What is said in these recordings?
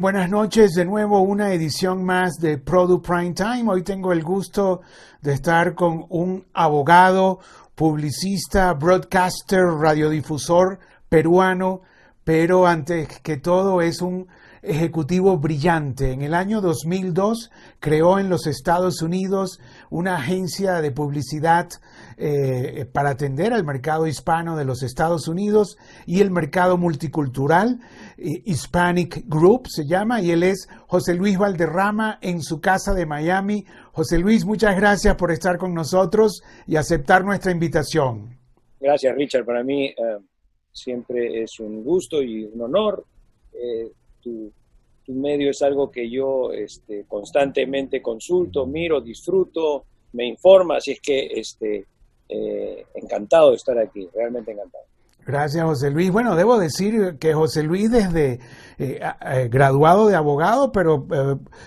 Buenas noches, de nuevo una edición más de Product Prime Time. Hoy tengo el gusto de estar con un abogado, publicista, broadcaster, radiodifusor peruano, pero antes que todo es un ejecutivo brillante. En el año 2002 creó en los Estados Unidos una agencia de publicidad eh, para atender al mercado hispano de los Estados Unidos y el mercado multicultural, eh, Hispanic Group se llama, y él es José Luis Valderrama en su casa de Miami. José Luis, muchas gracias por estar con nosotros y aceptar nuestra invitación. Gracias, Richard. Para mí eh, siempre es un gusto y un honor tu, medio es algo que yo este, constantemente consulto, miro, disfruto, me informa, así es que este, eh, encantado de estar aquí, realmente encantado. Gracias, José Luis. Bueno, debo decir que José Luis, desde eh, eh, graduado de abogado, pero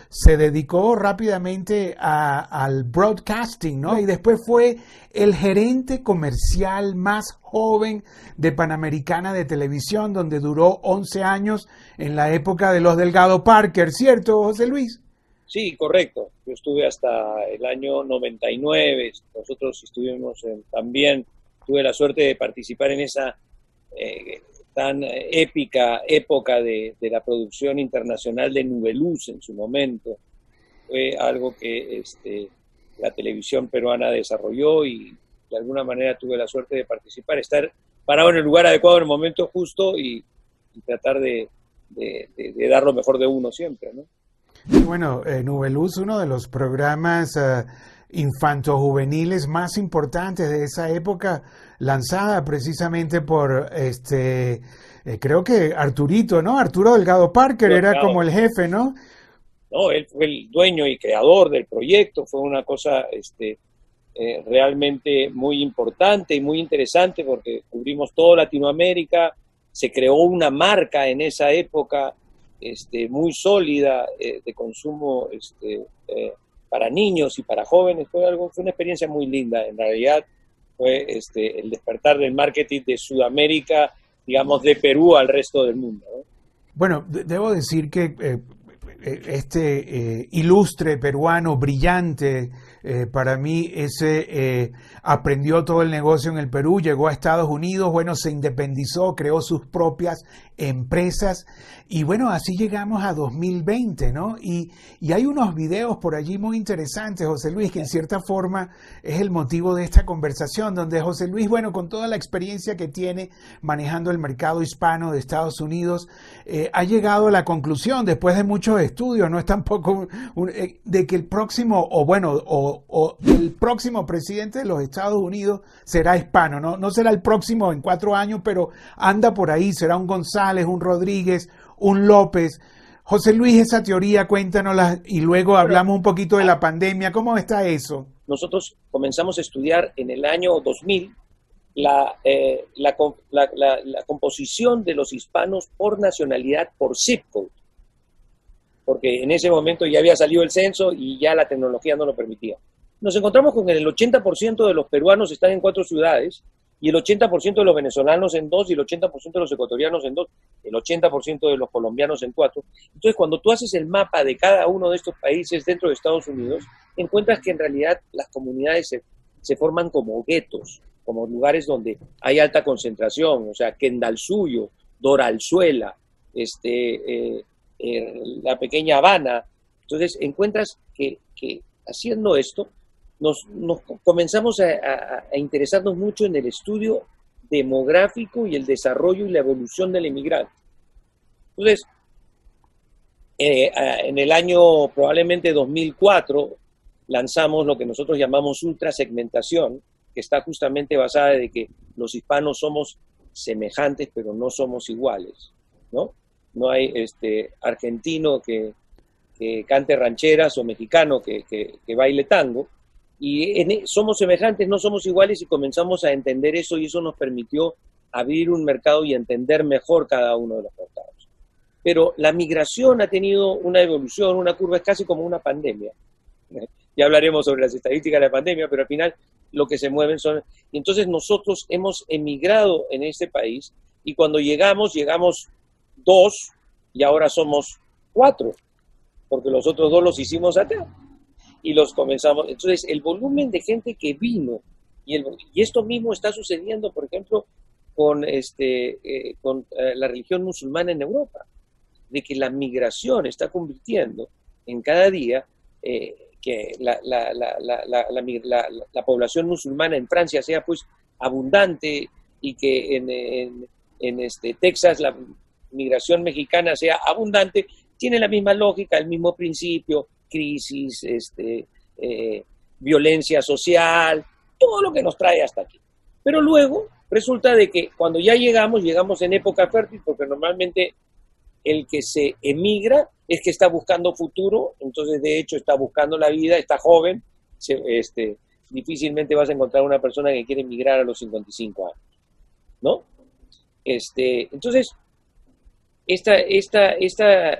se dedicó rápidamente al broadcasting, ¿no? Y después fue el gerente comercial más joven de Panamericana de Televisión, donde duró 11 años en la época de los Delgado Parker, ¿cierto, José Luis? Sí, correcto. Yo estuve hasta el año 99. Nosotros estuvimos también, tuve la suerte de participar en esa eh, tan épica época de, la producción internacional de Nubeluz en su momento. Fue algo que este, la televisión peruana desarrolló y de alguna manera tuve la suerte de participar, estar parado en el lugar adecuado en el momento justo y, tratar de, de, dar lo mejor de uno siempre, ¿no? Bueno, eh, Nubeluz, uno de los programas uh, infanto-juveniles más importantes de esa época, lanzada precisamente por, este, eh, creo que Arturito, ¿no? Arturo Delgado Parker era como el jefe, ¿no? No, él fue el dueño y creador del proyecto, fue una cosa este, eh, realmente muy importante y muy interesante porque cubrimos toda Latinoamérica, se creó una marca en esa época este, muy sólida eh, de consumo este, eh, para niños y para jóvenes. Fue, algo, fue una experiencia muy linda. En realidad fue este, el despertar del marketing de Sudamérica, digamos, de Perú al resto del mundo. Bueno, debo decir que eh, este ilustre peruano brillante, para mí ese aprendió todo el negocio en el Perú, llegó a Estados Unidos, bueno, se independizó, creó sus propias empresas y bueno, así llegamos a 2020, ¿no? Y, y, hay unos videos por allí muy interesantes, José Luis, que en cierta forma es el motivo de esta conversación, donde José Luis, bueno, con toda la experiencia que tiene manejando el mercado hispano de Estados Unidos, eh, ha llegado a la conclusión, después de muchos estudios, no es tampoco eh, de que el próximo, o bueno, o, o, el próximo presidente de los Estados Unidos será hispano, ¿no? No será el próximo en cuatro años, pero anda por ahí, será un Gonzalo un Rodríguez, un López. José Luis, esa teoría, cuéntanosla y luego hablamos un poquito de la pandemia. ¿Cómo está eso? Nosotros comenzamos a estudiar en el año 2000 eh, la, la, composición de los hispanos por nacionalidad, por zip code, porque en ese momento ya había salido el censo y ya la tecnología no lo permitía. Nos encontramos con que el 80% de los peruanos están en cuatro ciudades y el 80% de los venezolanos en dos y el 80% de los ecuatorianos en dos, el 80% de los colombianos en cuatro. Entonces, cuando tú haces el mapa de cada uno de estos países dentro de Estados Unidos, encuentras que en realidad las comunidades se, forman como guetos, como lugares donde hay alta concentración, o sea, Kendalsuyo, Doralzuela, este, eh, eh, la pequeña Habana. Entonces, encuentras que, que haciendo esto, nos, comenzamos a, interesarnos mucho en el estudio demográfico y el desarrollo y la evolución del emigrante. Entonces, eh, en el año probablemente 2004 lanzamos lo que nosotros llamamos ultrasegmentación, que está justamente basada de que los hispanos somos semejantes pero no somos iguales, ¿no? No hay este, argentino que, cante rancheras o mexicano que, que baile tango, y e, somos semejantes, no somos iguales y comenzamos a entender eso y eso nos permitió abrir un mercado y entender mejor cada uno de los mercados. Pero la migración ha tenido una evolución, una curva, es casi como una pandemia. Ya hablaremos sobre las estadísticas de la pandemia, pero al final lo que se mueven son... Y entonces nosotros hemos emigrado en este país y cuando llegamos, llegamos dos y ahora somos cuatro, porque los otros dos los hicimos acá. Y los comenzamos. Entonces, el volumen de gente que vino, y, el, y esto mismo está sucediendo, por ejemplo, con, este, eh, con eh, la religión musulmana en Europa, de que la migración está convirtiendo en cada día eh, que la, la, la, la, población musulmana en Francia sea pues abundante y que en, en, en este, Texas la migración mexicana sea abundante, tiene la misma lógica, el mismo principio, crisis, este, violencia social, todo lo que nos trae hasta aquí. Pero luego Resulta de que cuando ya llegamos, llegamos en época fértil, porque normalmente el que se emigra es que está buscando futuro, entonces de hecho está buscando la vida, está joven, este, difícilmente vas a encontrar una persona que quiere emigrar a los 55 años, ¿no? Este, entonces, esta, esta, esta,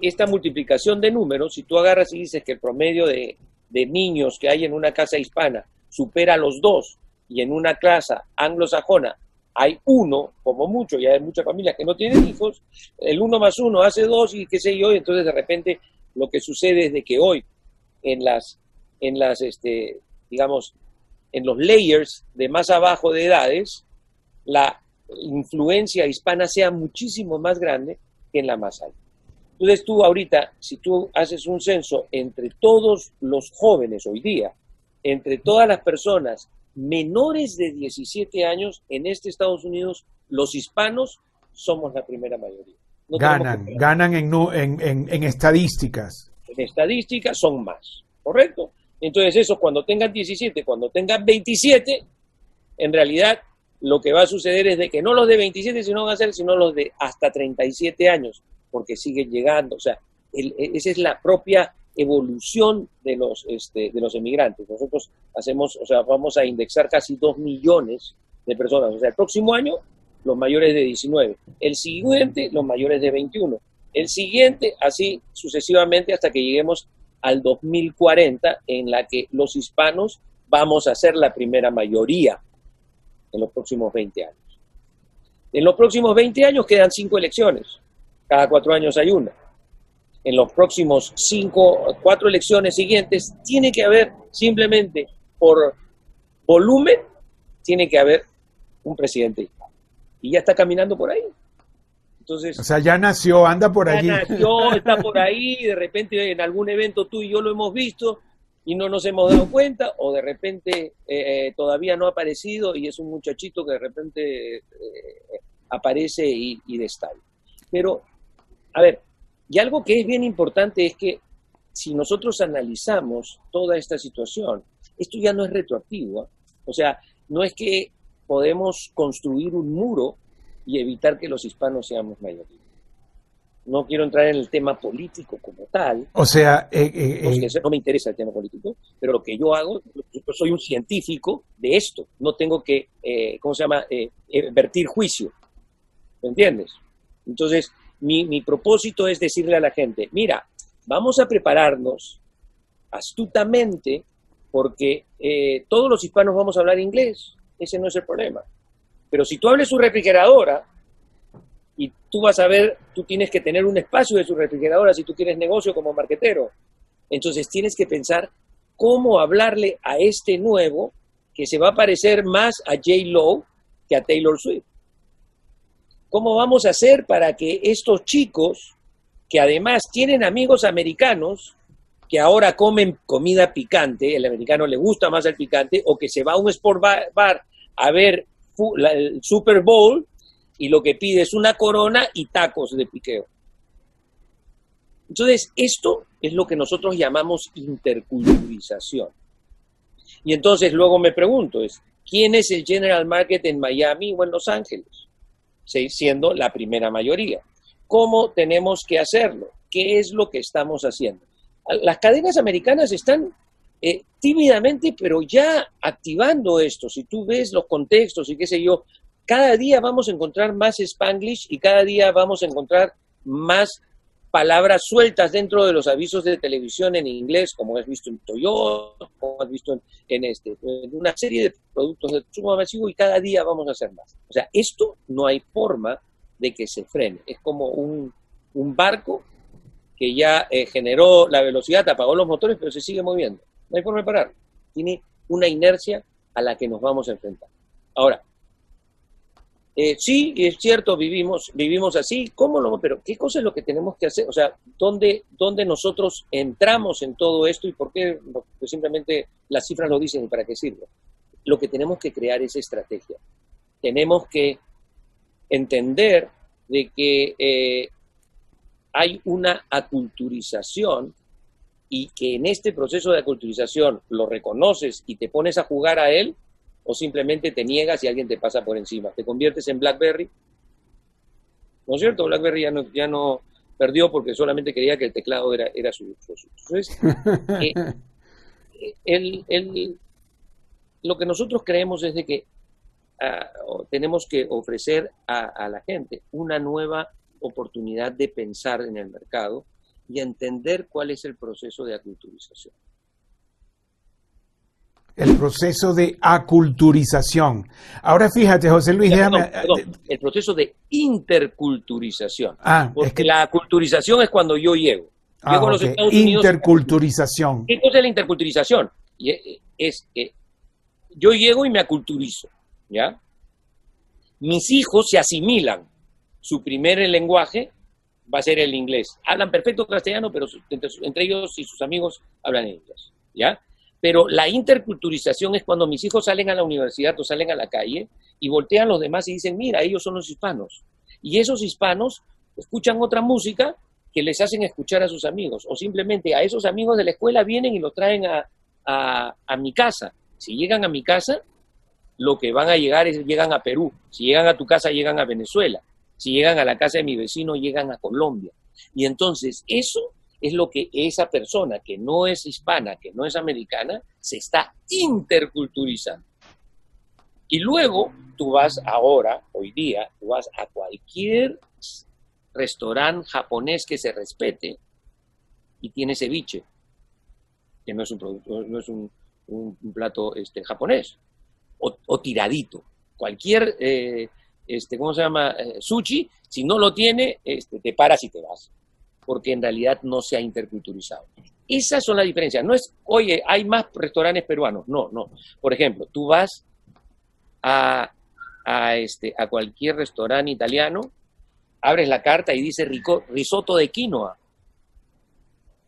esta multiplicación de números, si tú agarras y dices que el promedio de, de niños que hay en una casa hispana supera los dos, y en una casa anglosajona hay uno, como mucho, y hay muchas familias que no tienen hijos, el uno más uno hace dos y qué sé yo, y entonces de repente lo que sucede es de que hoy en las, en las, este, digamos, en los layers de más abajo de edades, la influencia hispana sea muchísimo más grande que en la más alta. Entonces tú ahorita, si tú haces un censo entre todos los jóvenes hoy día, entre todas las personas menores de 17 años en este Estados Unidos, los hispanos somos la primera mayoría. ganan, ganan en, en, en, estadísticas. En estadísticas son más, ¿correcto? Entonces eso cuando tengan 17, cuando tengan 27, en realidad lo que va a suceder es de que no los de 27 sino van a ser, sino los de hasta 37 años, porque siguen llegando. O sea, esa es la propia evolución de los, este, de los emigrantes. Nosotros hacemos, o sea, vamos a indexar casi 2 millones de personas. O sea, el próximo año, los mayores de 19. El siguiente, los mayores de 21. El siguiente, así sucesivamente hasta que lleguemos al 2040, en la que los hispanos vamos a ser la primera mayoría en los próximos 20 años. En los próximos 20 años quedan cinco elecciones. Cada cuatro años hay una en los próximos cinco, cuatro elecciones siguientes, tiene que haber simplemente por volumen, tiene que haber un presidente Y ya está caminando por ahí. Entonces, o sea, ya nació, anda por ya allí. nació, está por ahí, de repente en algún evento tú y yo lo hemos visto y no nos hemos dado cuenta, o de repente eh, todavía no ha aparecido y es un muchachito que de repente eh, aparece y, y destalla. Pero, a ver, y algo que es bien importante es que si nosotros analizamos toda esta situación, esto ya no es retroactivo. ¿ah? O sea, no es que podemos construir un muro y evitar que los hispanos seamos mayoría. No quiero entrar en el tema político como tal. O sea, eh, eh, eh no me interesa el tema político, pero lo que yo hago, yo soy un científico de esto. No tengo que, eh, ¿cómo se llama?, vertir juicio. ¿Me entiendes? Entonces, mi, propósito es decirle a la gente, mira, vamos a prepararnos astutamente porque eh, todos los hispanos vamos a hablar inglés, ese no es el problema. Pero si tú hables su refrigeradora y tú vas a ver, tú tienes que tener un espacio de su refrigeradora si tú quieres negocio como marquetero. Entonces tienes que pensar cómo hablarle a este nuevo que se va a parecer más a J. Lowe que a Taylor Swift. ¿Cómo vamos a hacer para que estos chicos, que además tienen amigos americanos, que ahora comen comida picante, el americano le gusta más el picante, o que se va a un sport bar, a ver el Super Bowl y lo que pide es una corona y tacos de piqueo. Entonces, esto es lo que nosotros llamamos interculturalización. Y entonces luego me pregunto, es, ¿quién es el General Market en Miami o en Los Ángeles? Siendo la primera mayoría. ¿Cómo tenemos que hacerlo? ¿Qué es lo que estamos haciendo? Las cadenas americanas están eh, tímidamente, pero ya activando esto. Si tú ves los contextos y qué sé yo, cada día vamos a encontrar más spanglish y cada día vamos a encontrar más palabras sueltas dentro de los avisos de televisión en inglés, como has visto en Toyota, como has visto en, este, una serie de productos de consumo masivo y cada día vamos a hacer más. O sea, esto no hay forma de que se frene. Es como un, un barco que ya eh, generó la velocidad, apagó los motores, pero se sigue moviendo. No hay forma de parar. Tiene una inercia a la que nos vamos a enfrentar. Ahora, eh, sí, es cierto, vivimos, vivimos así, ¿cómo lo, pero qué cosa es lo que tenemos que hacer? O sea, ¿dónde, ¿dónde nosotros entramos en todo esto y por qué? Pues simplemente las cifras lo dicen y para qué sirve. Lo que tenemos que crear es estrategia. Tenemos que entender de que eh, hay una aculturización y que en este proceso de aculturización lo reconoces y te pones a jugar a él, o simplemente te niegas y alguien te pasa por encima. Te conviertes en BlackBerry. ¿No es cierto? BlackBerry ya no, ya no perdió porque solamente quería que el teclado era, era su, Entonces, eh, lo que nosotros creemos es de que ah, tenemos que ofrecer a la gente una nueva oportunidad de pensar en el mercado y entender cuál es el proceso de aculturización. El proceso de aculturización. Ahora fíjate, José Luis, déjame... el proceso de interculturización. Ah, porque la aculturización es cuando yo llego. Ah, llego a los Estados Unidos. Interculturización. ¿Qué cosa es la interculturización? Es que yo llego y me aculturizo, ¿ya? Mis hijos se asimilan su primer lenguaje va a ser el inglés. Hablan perfecto castellano, pero entre, ellos y sus amigos hablan inglés, ¿ya? Pero la interculturización es cuando mis hijos salen a la universidad o salen a la calle y voltean los demás y dicen, mira, ellos son los hispanos. Y esos hispanos escuchan otra música que les hacen escuchar a sus amigos. O simplemente a esos amigos de la escuela vienen y los traen a, a mi casa. Si llegan a mi casa, lo que van a llegar es, llegan a Perú. Si llegan a tu casa, llegan a Venezuela. Si llegan a la casa de mi vecino, llegan a Colombia. Y entonces eso es lo que esa persona que no es hispana, que no es americana, se está interculturizando. Y luego tú vas ahora, hoy día, tú vas a cualquier restaurante japonés que se respete y tiene ceviche, que no es un plato este, japonés, o, tiradito. Cualquier eh, este, ¿cómo se llama? Eh, sushi, si no lo tiene, este, te paras y te vas, porque en realidad no se ha interculturizado. Esas son las diferencias. No es, oye, hay más restaurantes peruanos. No, no. Por ejemplo, tú vas a, a, este, a cualquier restaurante italiano, abres la carta y dice risotto de quinoa.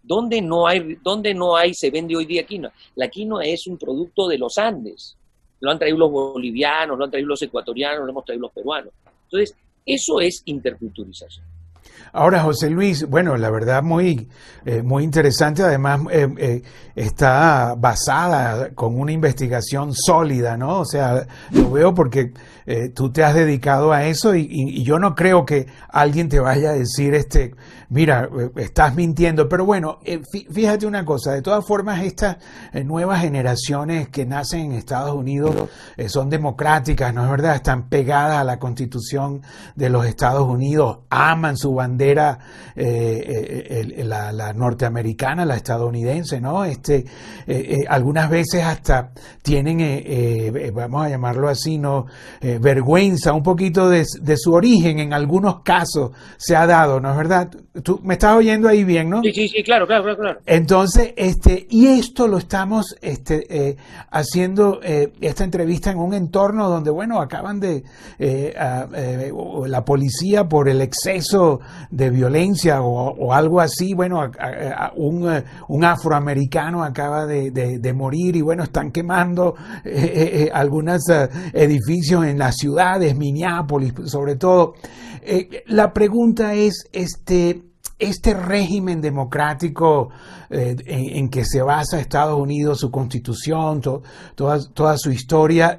¿Dónde no, hay, ¿Dónde no hay, se vende hoy día quinoa? La quinoa es un producto de los Andes lo han traído los bolivianos, lo han traído los ecuatorianos, lo hemos traído los peruanos. Entonces, eso es interculturización. Ahora, José Luis, bueno, la verdad muy, eh, muy interesante, además eh, eh, está basada con una investigación sólida, ¿no? O sea, lo veo porque tú te has dedicado a eso y, yo no creo que alguien te vaya a decir, este, mira, estás mintiendo, pero bueno, fíjate una cosa, de todas formas estas nuevas generaciones que nacen en Estados Unidos son democráticas, ¿no es verdad? Están pegadas a la constitución de los Estados Unidos, aman su bandera, eh, eh, la, norteamericana, la estadounidense, ¿no? Este, eh, algunas veces hasta tienen, vamos a llamarlo así, ¿no? vergüenza un poquito de, su origen, en algunos casos se ha dado, ¿no es verdad? Tú me estás oyendo ahí bien, ¿no? Sí, sí, sí, claro, claro, claro. Entonces, este, y esto lo estamos este, haciendo, esta entrevista en un entorno donde, bueno, acaban de, la policía por el exceso de violencia o, algo así, bueno, un, eh, un, afroamericano acaba de, morir y bueno, están quemando eh, eh, algunos edificios en las ciudades, Minneapolis sobre todo. la pregunta es, este, este régimen democrático en, que se basa Estados Unidos, su constitución, toda, toda, su historia,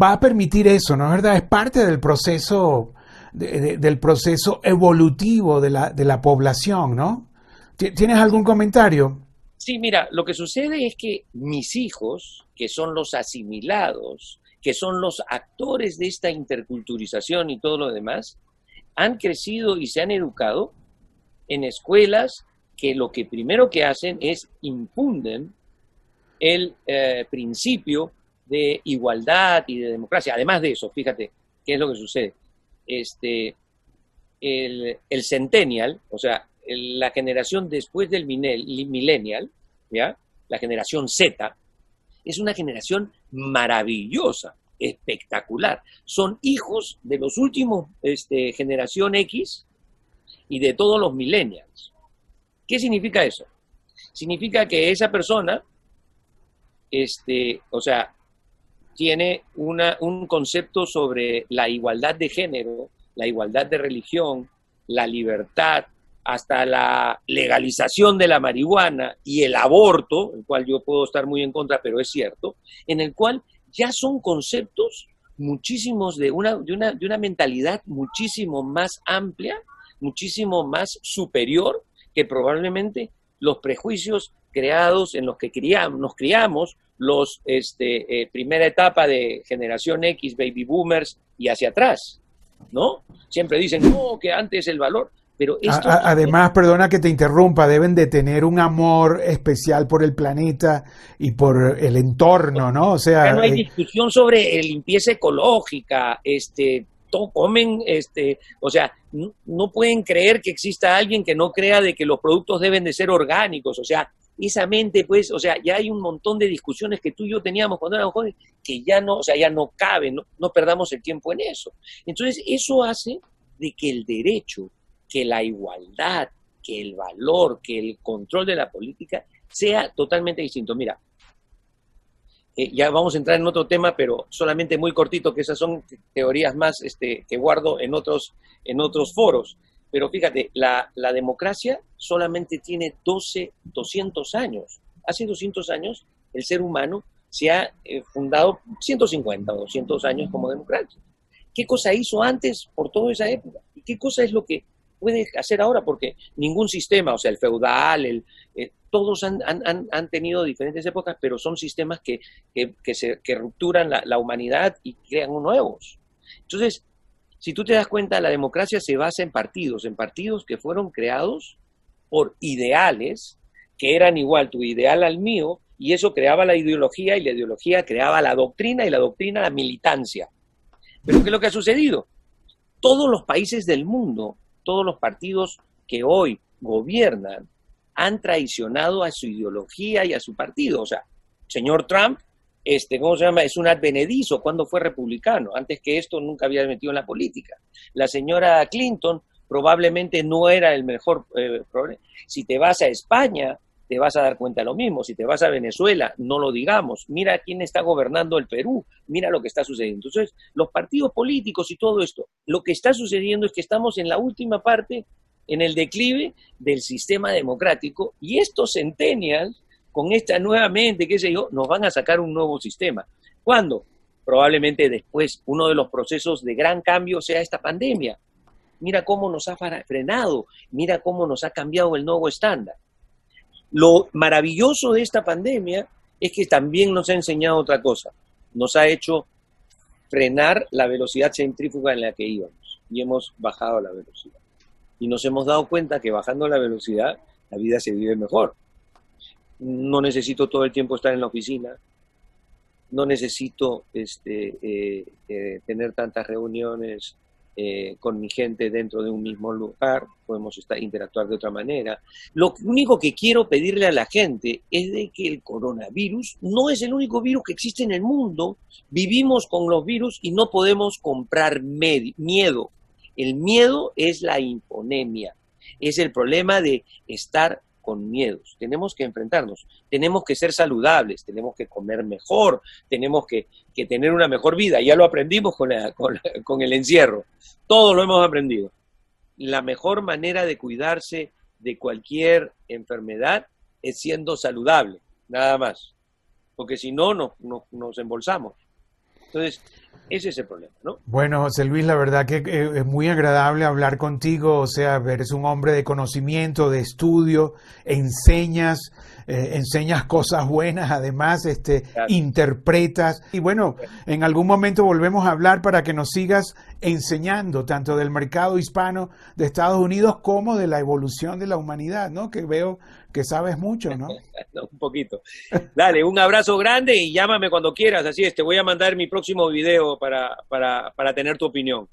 va a permitir eso, ¿no es verdad? Es parte del proceso del proceso evolutivo de la, de la población, ¿no? ¿Tienes algún comentario? Sí, mira, lo que sucede es que mis hijos, que son los asimilados, que son los actores de esta interculturización y todo lo demás, han crecido y se han educado en escuelas que lo que primero que hacen es impunden el eh, principio de igualdad y de democracia. Además de eso, fíjate, ¿qué es lo que sucede? Este, el, centennial, o sea, la generación después del millennial, ¿ya? la generación Z, es una generación maravillosa, espectacular. Son hijos de los últimos este, generación X y de todos los millennials. ¿Qué significa eso? Significa que esa persona, este, o sea, tiene una, un concepto sobre la igualdad de género, la igualdad de religión, la libertad, hasta la legalización de la marihuana y el aborto, el cual yo puedo estar muy en contra, pero es cierto, en el cual ya son conceptos muchísimos de una, de una, de una mentalidad muchísimo más amplia, muchísimo más superior que probablemente los prejuicios creados en los que criamos, nos criamos, los este, eh, primera etapa de generación X, baby boomers y hacia atrás, ¿no? Siempre dicen, no, que antes el valor, pero esto... además, perdona que te interrumpa, deben de tener un amor especial por el planeta y por el entorno, ¿no? O sea... no hay eh, discusión sobre limpieza ecológica, este, comen, este, o sea, no, pueden creer que exista alguien que no crea de que los productos deben de ser orgánicos, o sea, esa mente, pues, o sea, ya hay un montón de discusiones que tú y yo teníamos cuando éramos jóvenes que ya no, o sea, ya no caben, no, no perdamos el tiempo en eso. Entonces, eso hace de que el derecho, que la igualdad, que el valor, que el control de la política sea totalmente distinto. Mira, eh, ya vamos a entrar en otro tema, pero solamente muy cortito, que esas son teorías más este, que guardo en otros, en otros foros. Pero fíjate, la, democracia solamente tiene 12, 200 años. Hace 200 años el ser humano se ha eh, fundado 150 o 200 años como democracia. ¿Qué cosa hizo antes por toda esa época? ¿Y qué cosa es lo que puede hacer ahora? Porque ningún sistema, o sea, el feudal, el, todos han, tenido diferentes épocas, pero son sistemas que, se, rupturan la, humanidad y crean nuevos. Entonces, si tú te das cuenta, la democracia se basa en partidos, en partidos que fueron creados por ideales que eran igual tu ideal al mío, y eso creaba la ideología, y la ideología creaba la doctrina, y la doctrina la militancia. Pero ¿qué es lo que ha sucedido? Todos los países del mundo, todos los partidos que hoy gobiernan, han traicionado a su ideología y a su partido. O sea, señor Trump, este, ¿cómo se llama? Es un advenedizo cuando fue republicano. Antes que esto nunca había metido en la política. La señora Clinton probablemente no era el mejor eh. Si te vas a España, te vas a dar cuenta de lo mismo. Si te vas a Venezuela, no lo digamos. Mira quién está gobernando el Perú, mira lo que está sucediendo. Entonces, los partidos políticos y todo esto, lo que está sucediendo es que estamos en la última parte en el declive del sistema democrático y estos centennials, con esta nueva mente, qué sé yo, nos van a sacar un nuevo sistema. ¿Cuándo? Probablemente después, uno de los procesos de gran cambio sea esta pandemia. Mira cómo nos ha frenado, mira cómo nos ha cambiado el nuevo estándar. Lo maravilloso de esta pandemia es que también nos ha enseñado otra cosa. Nos ha hecho frenar la velocidad centrífuga en la que íbamos y hemos bajado la velocidad y nos hemos dado cuenta que bajando la velocidad la vida se vive mejor. No necesito todo el tiempo estar en la oficina, no necesito este, eh, eh, tener tantas reuniones eh, con mi gente dentro de un mismo lugar, podemos estar, interactuar de otra manera. Lo único que quiero pedirle a la gente es de que el coronavirus no es el único virus que existe en el mundo. Vivimos con los virus y no podemos comprar miedo. El miedo es la imponemia, es el problema de estar con miedos. Tenemos que enfrentarnos, tenemos que ser saludables, tenemos que comer mejor, tenemos que, tener una mejor vida. Ya lo aprendimos con, con el encierro, todo lo hemos aprendido. La mejor manera de cuidarse de cualquier enfermedad es siendo saludable, nada más. Porque si no, nos, nos embolsamos. Entonces, ese es el problema, ¿no? Bueno, José Luis, la verdad que eh, es muy agradable hablar contigo, o sea, eres un hombre de conocimiento, de estudio, enseñas, eh, enseñas cosas buenas, además, este, interpretas. Y bueno, en algún momento volvemos a hablar para que nos sigas enseñando tanto del mercado hispano de Estados Unidos como de la evolución de la humanidad, ¿no? Que veo que sabes mucho, ¿no? un poquito. Dale, un abrazo grande y llámame cuando quieras, así es, te voy a mandar mi próximo video para, para, para tener tu opinión.